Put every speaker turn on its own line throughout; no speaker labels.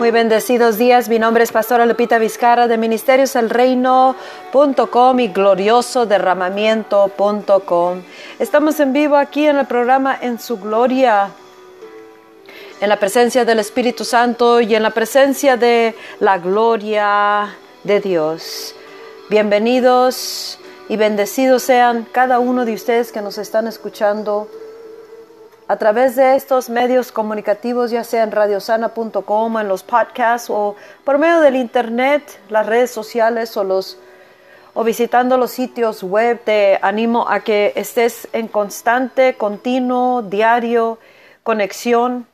Muy bendecidos días. Mi nombre es Pastora Lupita Vizcarra de Ministerios El Reino.com y glorioso derramamiento.com. Estamos en vivo aquí en el programa En su Gloria, en la presencia del Espíritu Santo y en la presencia de la gloria de Dios. Bienvenidos y bendecidos sean cada uno de ustedes que nos están escuchando a través de estos medios comunicativos, ya sea en radiosana.com, en los podcasts o por medio del internet, las redes sociales o los o visitando los sitios web, te animo a que estés en constante, continuo, diario conexión,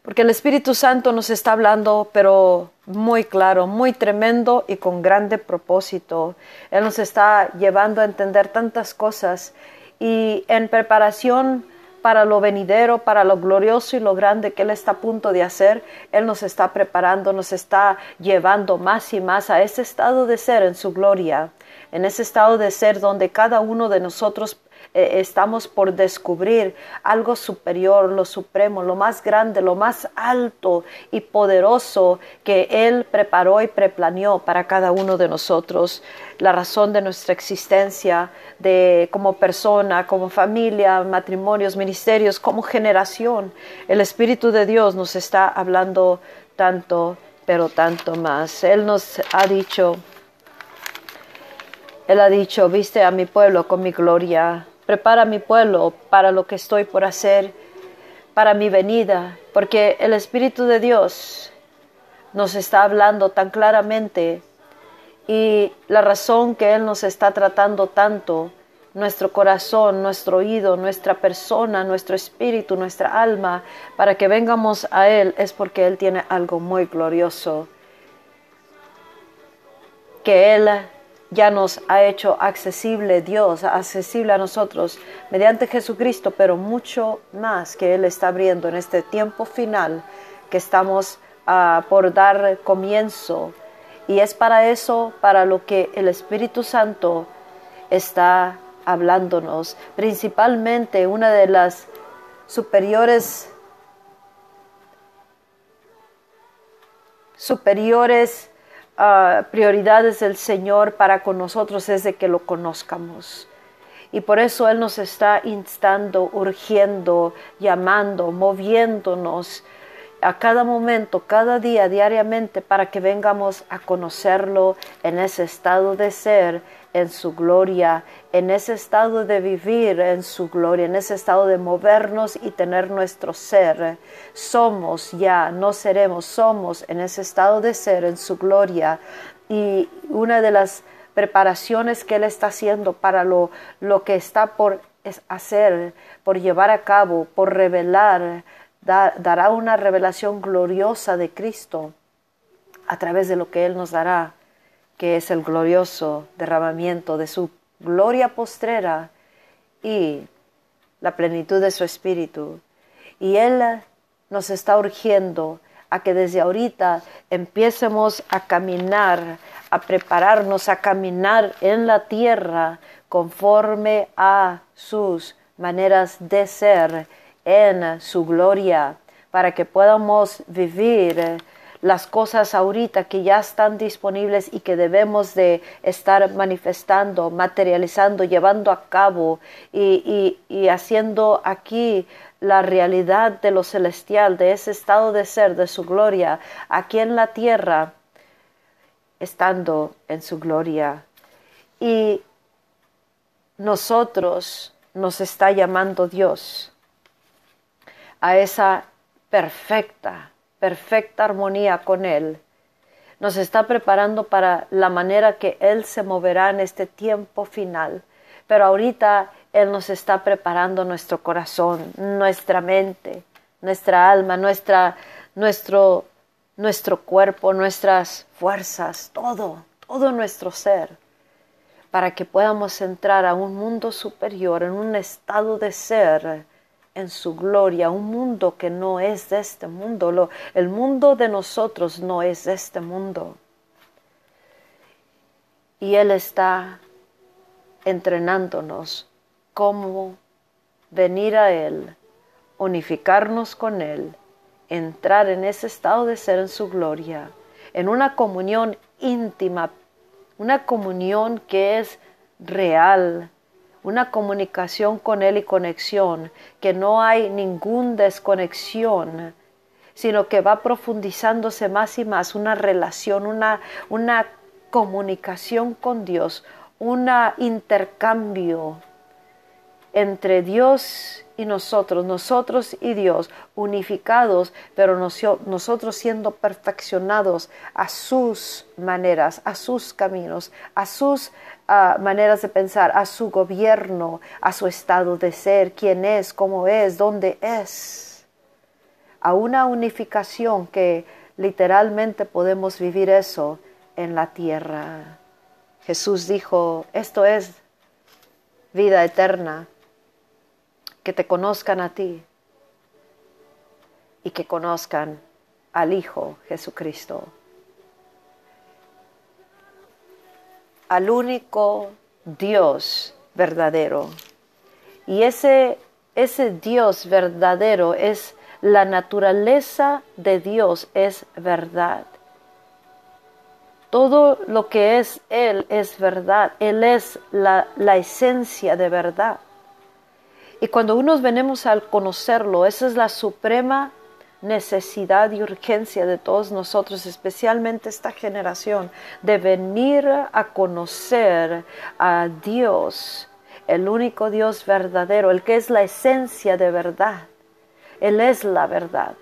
porque el Espíritu Santo nos está hablando, pero muy claro, muy tremendo y con grande propósito. Él nos está llevando a entender tantas cosas y en preparación para lo venidero, para lo glorioso y lo grande que Él está a punto de hacer. Él nos está preparando, nos está llevando más y más a ese estado de ser en su gloria, en ese estado de ser donde cada uno de nosotros eh, estamos por descubrir algo superior, lo supremo, lo más grande, lo más alto y poderoso que Él preparó y preplaneó para cada uno de nosotros, la razón de nuestra existencia, de como persona, como familia, matrimonios, ministerios, como generación. El Espíritu de Dios nos está hablando tanto, pero tanto más. Él nos ha dicho, Él ha dicho, viste a mi pueblo con mi gloria, Prepara mi pueblo para lo que estoy por hacer, para mi venida, porque el Espíritu de Dios nos está hablando tan claramente y la razón que Él nos está tratando tanto, nuestro corazón, nuestro oído, nuestra persona, nuestro espíritu, nuestra alma, para que vengamos a Él, es porque Él tiene algo muy glorioso que Él ya nos ha hecho accesible Dios, accesible a nosotros mediante Jesucristo, pero mucho más que Él está abriendo en este tiempo final que estamos uh, por dar comienzo. Y es para eso, para lo que el Espíritu Santo está hablándonos. Principalmente una de las superiores superiores prioridades del Señor para con nosotros es de que lo conozcamos. Y por eso Él nos está instando, urgiendo, llamando, moviéndonos a cada momento, cada día, diariamente, para que vengamos a conocerlo en ese estado de ser en su gloria, en ese estado de vivir en su gloria, en ese estado de movernos y tener nuestro ser. Somos ya, no seremos, somos en ese estado de ser en su gloria. Y una de las preparaciones que Él está haciendo para lo, lo que está por hacer, por llevar a cabo, por revelar, dará una revelación gloriosa de Cristo a través de lo que Él nos dará que es el glorioso derramamiento de su gloria postrera y la plenitud de su espíritu. Y Él nos está urgiendo a que desde ahorita empiecemos a caminar, a prepararnos a caminar en la tierra conforme a sus maneras de ser en su gloria, para que podamos vivir las cosas ahorita que ya están disponibles y que debemos de estar manifestando, materializando, llevando a cabo y, y, haciendo aquí la realidad de lo celestial, de ese estado de ser, de su gloria, aquí en la tierra, estando en su gloria. Y nosotros nos está llamando Dios a esa perfecta perfecta armonía con Él. Nos está preparando para la manera que Él se moverá en este tiempo final. Pero ahorita Él nos está preparando nuestro corazón, nuestra mente, nuestra alma, nuestra, nuestro, nuestro cuerpo, nuestras fuerzas, todo, todo nuestro ser, para que podamos entrar a un mundo superior, en un estado de ser en su gloria, un mundo que no es de este mundo. el mundo de nosotros no es de este mundo. Y Él está entrenándonos cómo venir a Él, unificarnos con Él entrar en ese estado de ser en su gloria, en una comunión íntima, una comunión que es real, una comunicación con Él y conexión, que no hay ninguna desconexión, sino que va profundizándose más y más una relación, una, una comunicación con Dios, un intercambio entre Dios y nosotros, nosotros y Dios, unificados, pero nosotros siendo perfeccionados a sus maneras, a sus caminos, a sus ah, maneras de pensar, a su gobierno, a su estado de ser, quién es, cómo es, dónde es. A una unificación que literalmente podemos vivir eso en la tierra. Jesús dijo, esto es vida eterna, que te conozcan a ti y que conozcan al Hijo Jesucristo, al único Dios verdadero. Y ese, ese Dios verdadero es la naturaleza de Dios, es verdad. Todo lo que es Él es verdad. Él es la, la esencia de verdad. Y cuando unos venimos al conocerlo, esa es la suprema necesidad y urgencia de todos nosotros, especialmente esta generación, de venir a conocer a Dios, el único Dios verdadero, el que es la esencia de verdad. Él es la verdad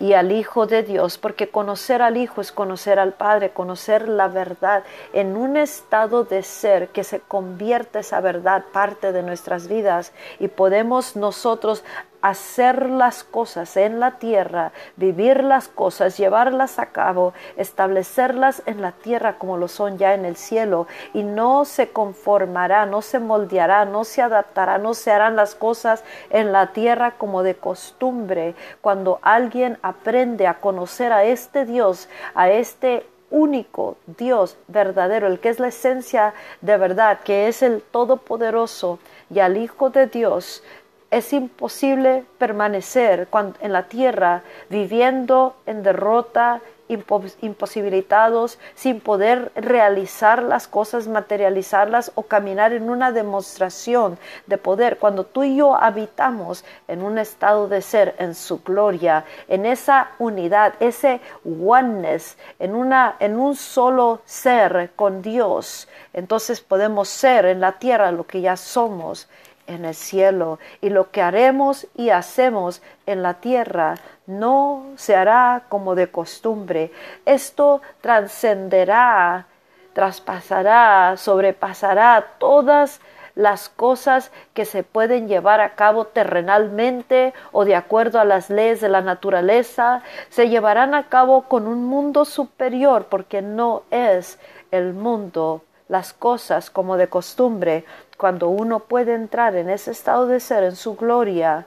y al Hijo de Dios, porque conocer al Hijo es conocer al Padre, conocer la verdad en un estado de ser que se convierte esa verdad parte de nuestras vidas y podemos nosotros hacer las cosas en la tierra, vivir las cosas, llevarlas a cabo, establecerlas en la tierra como lo son ya en el cielo, y no se conformará, no se moldeará, no se adaptará, no se harán las cosas en la tierra como de costumbre. Cuando alguien aprende a conocer a este Dios, a este único Dios verdadero, el que es la esencia de verdad, que es el Todopoderoso, y al Hijo de Dios, es imposible permanecer en la tierra viviendo en derrota, imposibilitados, sin poder realizar las cosas, materializarlas o caminar en una demostración de poder. Cuando tú y yo habitamos en un estado de ser, en su gloria, en esa unidad, ese oneness, en, una, en un solo ser con Dios, entonces podemos ser en la tierra lo que ya somos en el cielo, y lo que haremos y hacemos en la tierra no se hará como de costumbre. Esto trascenderá, traspasará, sobrepasará todas las cosas que se pueden llevar a cabo terrenalmente o de acuerdo a las leyes de la naturaleza, se llevarán a cabo con un mundo superior porque no es el mundo las cosas como de costumbre, cuando uno puede entrar en ese estado de ser, en su gloria,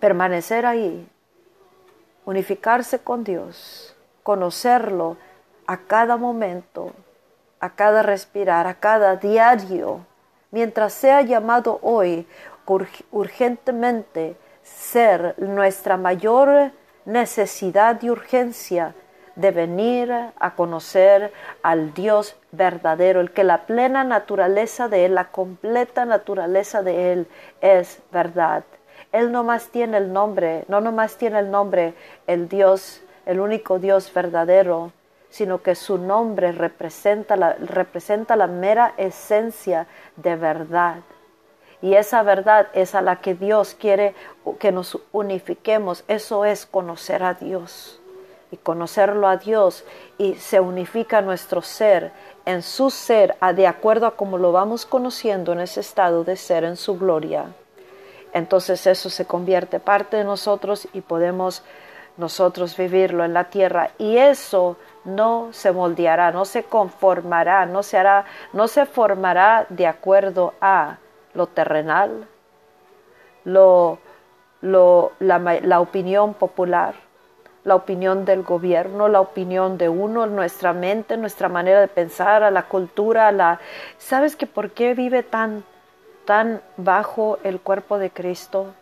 permanecer ahí, unificarse con Dios, conocerlo a cada momento, a cada respirar, a cada diario, mientras sea llamado hoy urgentemente ser nuestra mayor necesidad y urgencia de venir a conocer al Dios verdadero, el que la plena naturaleza de Él, la completa naturaleza de Él es verdad. Él no más tiene el nombre, no nomás tiene el nombre el Dios, el único Dios verdadero, sino que su nombre representa la, representa la mera esencia de verdad. Y esa verdad es a la que Dios quiere que nos unifiquemos. Eso es conocer a Dios y conocerlo a Dios y se unifica nuestro ser en su ser de acuerdo a como lo vamos conociendo en ese estado de ser en su gloria. Entonces eso se convierte parte de nosotros y podemos nosotros vivirlo en la tierra y eso no se moldeará, no se conformará, no se hará, no se formará de acuerdo a lo terrenal, lo, lo, la, la opinión popular, la opinión del gobierno, la opinión de uno, nuestra mente, nuestra manera de pensar, a la cultura, la ¿Sabes que por qué vive tan tan bajo el cuerpo de Cristo?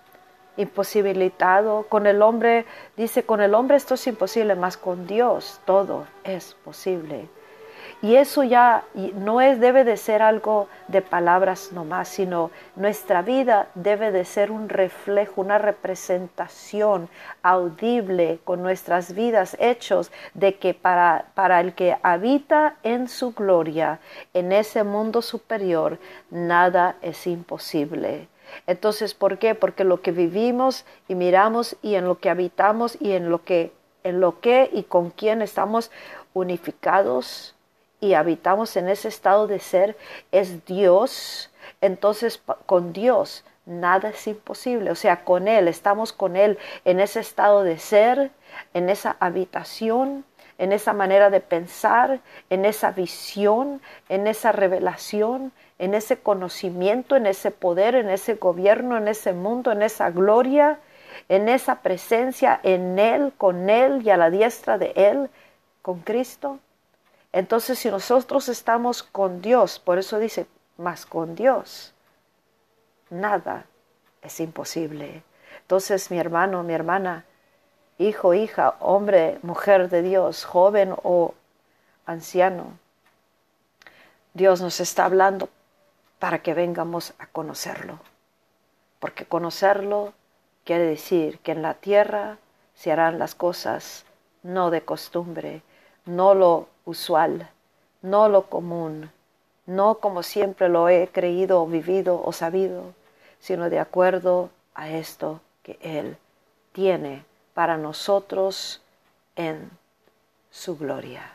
imposibilitado. Con el hombre, dice, con el hombre esto es imposible, más con Dios todo es posible. Y eso ya no es, debe de ser algo de palabras nomás, sino nuestra vida debe de ser un reflejo, una representación audible con nuestras vidas, hechos de que para, para el que habita en su gloria, en ese mundo superior, nada es imposible. Entonces, ¿por qué? Porque lo que vivimos y miramos y en lo que habitamos y en lo que, en lo que y con quién estamos unificados, y habitamos en ese estado de ser es Dios, entonces con Dios nada es imposible. O sea, con Él, estamos con Él en ese estado de ser, en esa habitación, en esa manera de pensar, en esa visión, en esa revelación, en ese conocimiento, en ese poder, en ese gobierno, en ese mundo, en esa gloria, en esa presencia, en Él, con Él y a la diestra de Él, con Cristo. Entonces, si nosotros estamos con Dios, por eso dice, más con Dios, nada es imposible. Entonces, mi hermano, mi hermana, hijo, hija, hombre, mujer de Dios, joven o anciano, Dios nos está hablando para que vengamos a conocerlo. Porque conocerlo quiere decir que en la tierra se harán las cosas no de costumbre, no lo usual, no lo común, no como siempre lo he creído, vivido o sabido, sino de acuerdo a esto que Él tiene para nosotros en su gloria.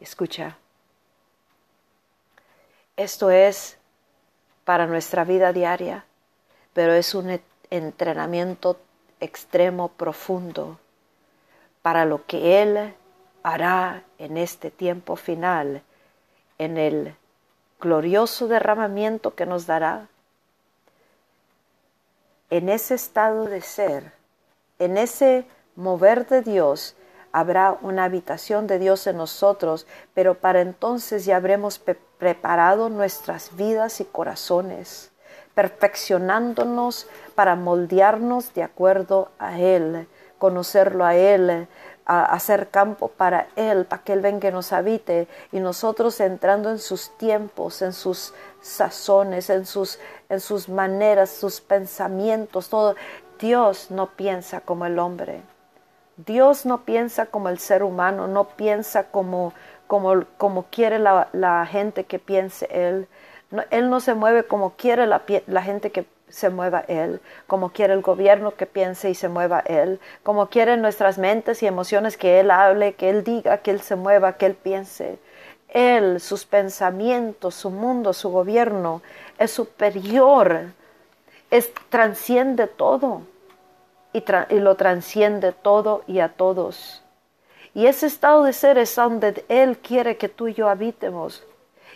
Escucha, esto es para nuestra vida diaria, pero es un entrenamiento extremo, profundo, para lo que Él hará en este tiempo final, en el glorioso derramamiento que nos dará, en ese estado de ser, en ese mover de Dios, habrá una habitación de Dios en nosotros, pero para entonces ya habremos preparado nuestras vidas y corazones, perfeccionándonos para moldearnos de acuerdo a Él, conocerlo a Él, a hacer campo para Él, para que Él venga y nos habite, y nosotros entrando en sus tiempos, en sus sazones, en sus, en sus maneras, sus pensamientos, todo. Dios no piensa como el hombre. Dios no piensa como el ser humano, no piensa como, como, como quiere la, la, gente que piense Él. él no se mueve como quiere la, la gente que se mueva Él, como quiere el gobierno que piense y se mueva Él, como quieren nuestras mentes y emociones que Él hable, que Él diga, que Él se mueva, que Él piense. Él, sus pensamientos, su mundo, su gobierno es superior, es, transciende todo y, y lo transciende todo y a todos. Y ese estado de ser es donde Él quiere que tú y yo habitemos.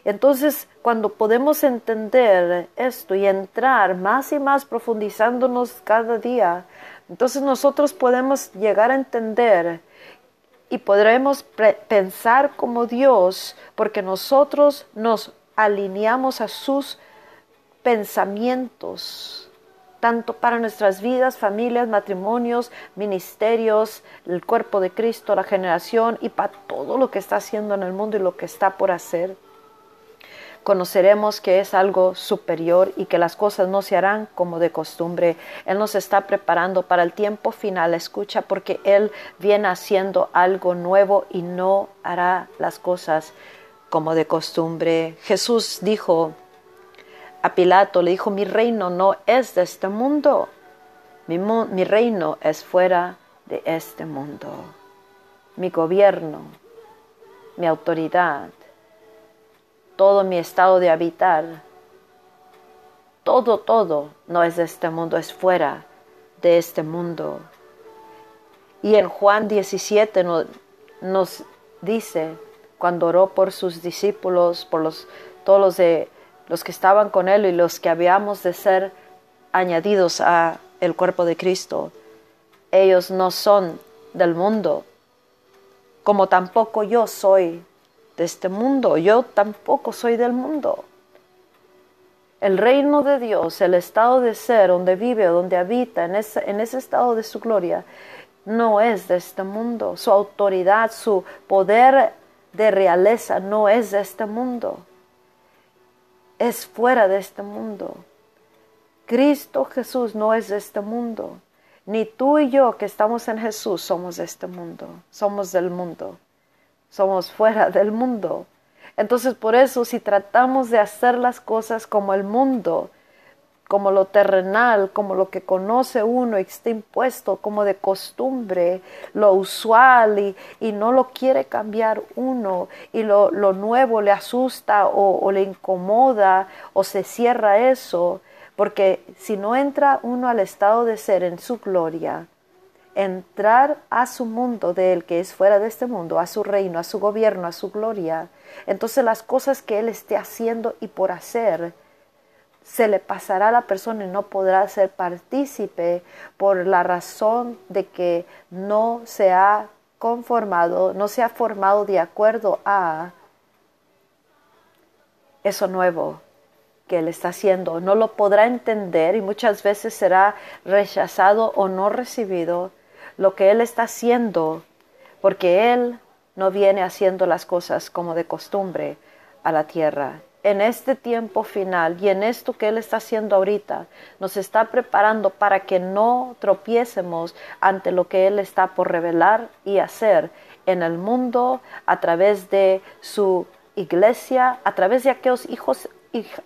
Entonces, cuando podemos entender esto y entrar más y más profundizándonos cada día, entonces nosotros podemos llegar a entender y podremos pensar como Dios porque nosotros nos alineamos a sus pensamientos, tanto para nuestras vidas, familias, matrimonios, ministerios, el cuerpo de Cristo, la generación y para todo lo que está haciendo en el mundo y lo que está por hacer conoceremos que es algo superior y que las cosas no se harán como de costumbre. Él nos está preparando para el tiempo final, escucha, porque Él viene haciendo algo nuevo y no hará las cosas como de costumbre. Jesús dijo a Pilato, le dijo, mi reino no es de este mundo, mi, mi reino es fuera de este mundo. Mi gobierno, mi autoridad, todo mi estado de habitar, todo, todo no es de este mundo, es fuera de este mundo. Y en Juan 17 nos, dice, cuando oró por sus discípulos, por los, todos los, de, los que estaban con él y los que habíamos de ser añadidos a el cuerpo de Cristo, ellos no son del mundo, como tampoco yo soy de este mundo. Yo tampoco soy del mundo. El reino de Dios, el estado de ser donde vive, donde habita, en ese, en ese estado de su gloria, no es de este mundo. Su autoridad, su poder de realeza no es de este mundo. Es fuera de este mundo. Cristo Jesús no es de este mundo. Ni tú y yo que estamos en Jesús somos de este mundo. Somos del mundo. Somos fuera del mundo. Entonces por eso si tratamos de hacer las cosas como el mundo, como lo terrenal, como lo que conoce uno y está impuesto como de costumbre, lo usual y, no lo quiere cambiar uno y lo, nuevo le asusta o, o le incomoda o se cierra eso, porque si no entra uno al estado de ser en su gloria, entrar a su mundo de él que es fuera de este mundo, a su reino, a su gobierno, a su gloria, entonces las cosas que él esté haciendo y por hacer, se le pasará a la persona y no podrá ser partícipe por la razón de que no se ha conformado, no se ha formado de acuerdo a eso nuevo que él está haciendo. No lo podrá entender y muchas veces será rechazado o no recibido lo que él está haciendo, porque él no viene haciendo las cosas como de costumbre a la tierra. En este tiempo final y en esto que Él está haciendo ahorita, nos está preparando para que no tropiecemos ante lo que Él está por revelar y hacer en el mundo a través de su iglesia, a través de aquellos hijos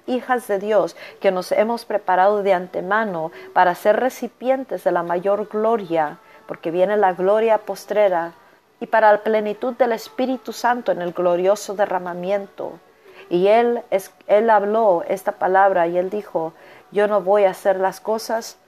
hijas de Dios que nos hemos preparado de antemano para ser recipientes de la mayor gloria, porque viene la gloria postrera, y para la plenitud del Espíritu Santo en el glorioso derramamiento y él, es, él habló esta palabra y él dijo, yo no voy a hacer las cosas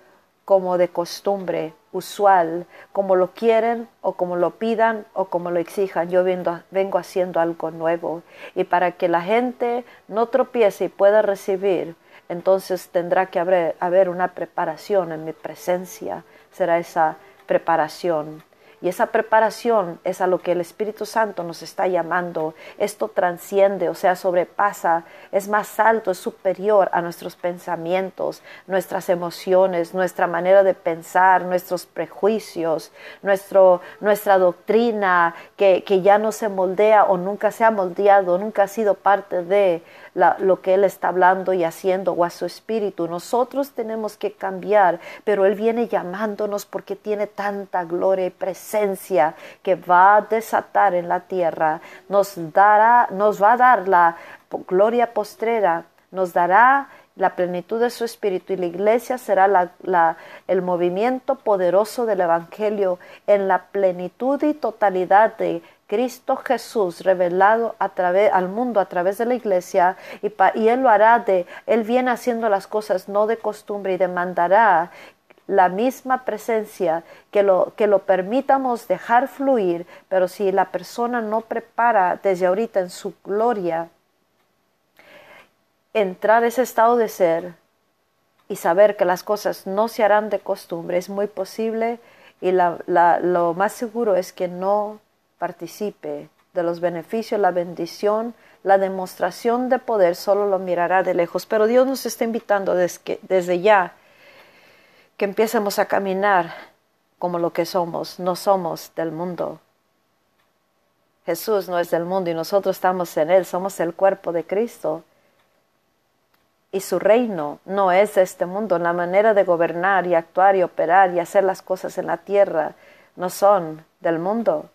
como de costumbre, usual, como lo quieren o como lo pidan o como lo exijan. Yo vengo, vengo haciendo algo nuevo. Y para que la gente no tropiece y pueda recibir, entonces tendrá que haber, haber una preparación en mi presencia. Será esa preparación. Y esa preparación es a lo que el Espíritu Santo nos está llamando. Esto transciende, o sea, sobrepasa, es más alto, es superior a nuestros pensamientos, nuestras emociones, nuestra manera de pensar, nuestros prejuicios, nuestro, nuestra doctrina que, que ya no se moldea o nunca se ha moldeado, nunca ha sido parte de lo que Él está hablando y haciendo o a su espíritu. Nosotros tenemos que cambiar, pero Él viene llamándonos porque tiene tanta gloria y presencia que va a desatar en la tierra. Nos dará, nos va a dar la gloria postrera, nos dará la plenitud de su espíritu y la iglesia será la, el movimiento poderoso del Evangelio en la plenitud y totalidad de Cristo Jesús revelado a través, al mundo a través de la iglesia y, y Él lo hará de, Él viene haciendo las cosas no de costumbre y demandará la misma presencia que lo, que lo permitamos dejar fluir, pero si la persona no prepara desde ahorita en su gloria, entrar ese estado de ser y saber que las cosas no se harán de costumbre es muy posible y lo más seguro es que no participe de los beneficios, la bendición, la demostración de poder, solo lo mirará de lejos. Pero Dios nos está invitando desde, desde ya que empecemos a caminar como lo que somos. No somos del mundo. Jesús no es del mundo y nosotros estamos en Él, somos el cuerpo de Cristo. Y su reino no es este mundo. La manera de gobernar y actuar y operar y hacer las cosas en la tierra no son del mundo.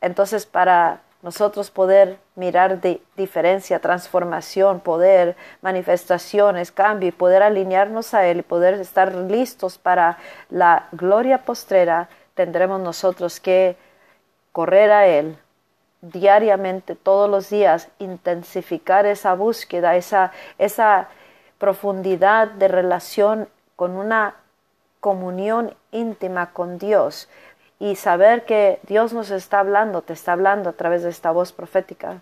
Entonces, para nosotros poder mirar de diferencia, transformación, poder, manifestaciones, cambio y poder alinearnos a Él y poder estar listos para la gloria postrera, tendremos nosotros que correr a Él diariamente, todos los días, intensificar esa búsqueda, esa, esa profundidad de relación con una comunión íntima con Dios y saber que Dios nos está hablando, te está hablando a través de esta voz profética.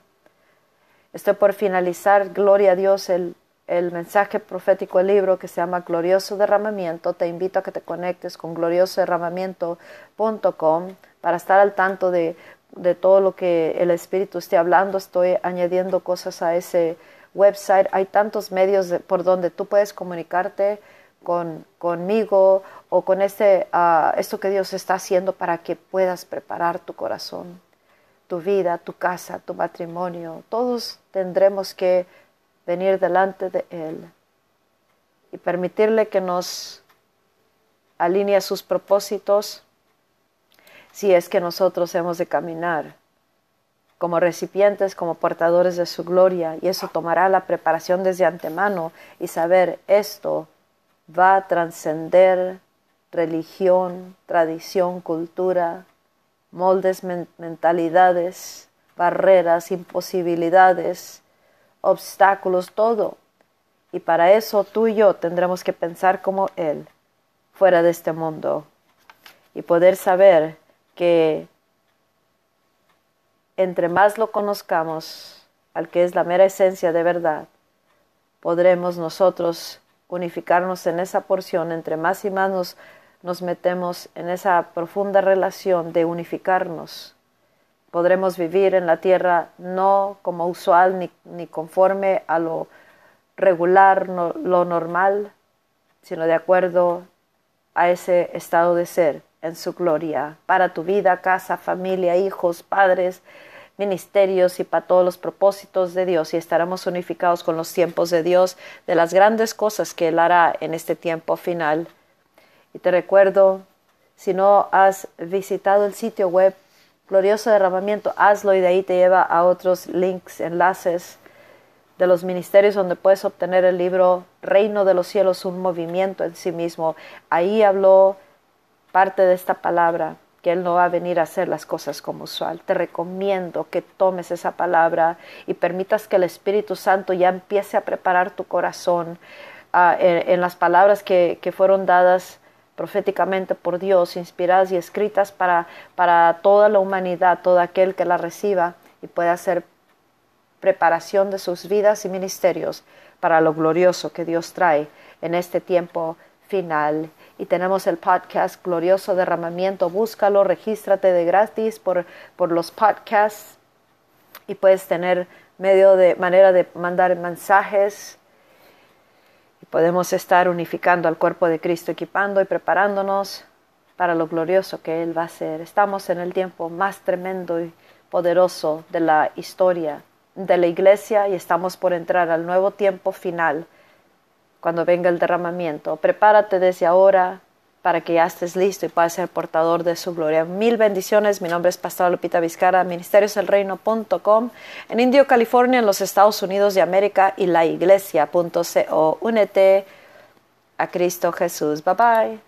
Estoy por finalizar, gloria a Dios, el, el mensaje profético, el libro que se llama Glorioso Derramamiento. Te invito a que te conectes con gloriosoderramamiento.com para estar al tanto de, de todo lo que el Espíritu esté hablando. Estoy añadiendo cosas a ese website, hay tantos medios por donde tú puedes comunicarte con, conmigo o con este, ah, esto que Dios está haciendo para que puedas preparar tu corazón, tu vida, tu casa, tu matrimonio. Todos tendremos que venir delante de Él y permitirle que nos alinee sus propósitos si es que nosotros hemos de caminar como recipientes, como portadores de su gloria, y eso tomará la preparación desde antemano y saber esto va a trascender religión, tradición, cultura, moldes, mentalidades, barreras, imposibilidades, obstáculos, todo. Y para eso tú y yo tendremos que pensar como Él, fuera de este mundo, y poder saber que entre más lo conozcamos, al que es la mera esencia de verdad, podremos nosotros unificarnos en esa porción, entre más y más nos, nos metemos en esa profunda relación de unificarnos, podremos vivir en la tierra no como usual ni, ni conforme a lo regular, lo normal, sino de acuerdo a ese estado de ser en su gloria, para tu vida, casa, familia, hijos, padres, ministerios y para todos los propósitos de Dios y estaremos unificados con los tiempos de Dios, de las grandes cosas que Él hará en este tiempo final. Te recuerdo, si no has visitado el sitio web Glorioso Derramamiento, hazlo y de ahí te lleva a otros links, enlaces de los ministerios donde puedes obtener el libro Reino de los Cielos, un movimiento en sí mismo. Ahí habló parte de esta palabra, que Él no va a venir a hacer las cosas como usual. Te recomiendo que tomes esa palabra y permitas que el Espíritu Santo ya empiece a preparar tu corazón ah, en, las palabras que, que fueron dadas proféticamente por Dios, inspiradas y escritas para, para toda la humanidad, todo aquel que la reciba y pueda hacer preparación de sus vidas y ministerios para lo glorioso que Dios trae en este tiempo final. Y tenemos el podcast Glorioso Derramamiento. Búscalo, regístrate de gratis por, por los podcasts y puedes tener medio de manera de mandar mensajes. Podemos estar unificando al cuerpo de Cristo, equipando y preparándonos para lo glorioso que Él va a hacer. Estamos en el tiempo más tremendo y poderoso de la historia de la iglesia y estamos por entrar al nuevo tiempo final cuando venga el derramamiento. Prepárate desde ahora para que ya estés listo y puedas ser portador de su gloria. Mil bendiciones. Mi nombre es Pastora Lupita Vizcara, ministerioselreino.com, en Indio, California, en los Estados Unidos de América y la iglesia.co. Únete a Cristo Jesús. Bye bye.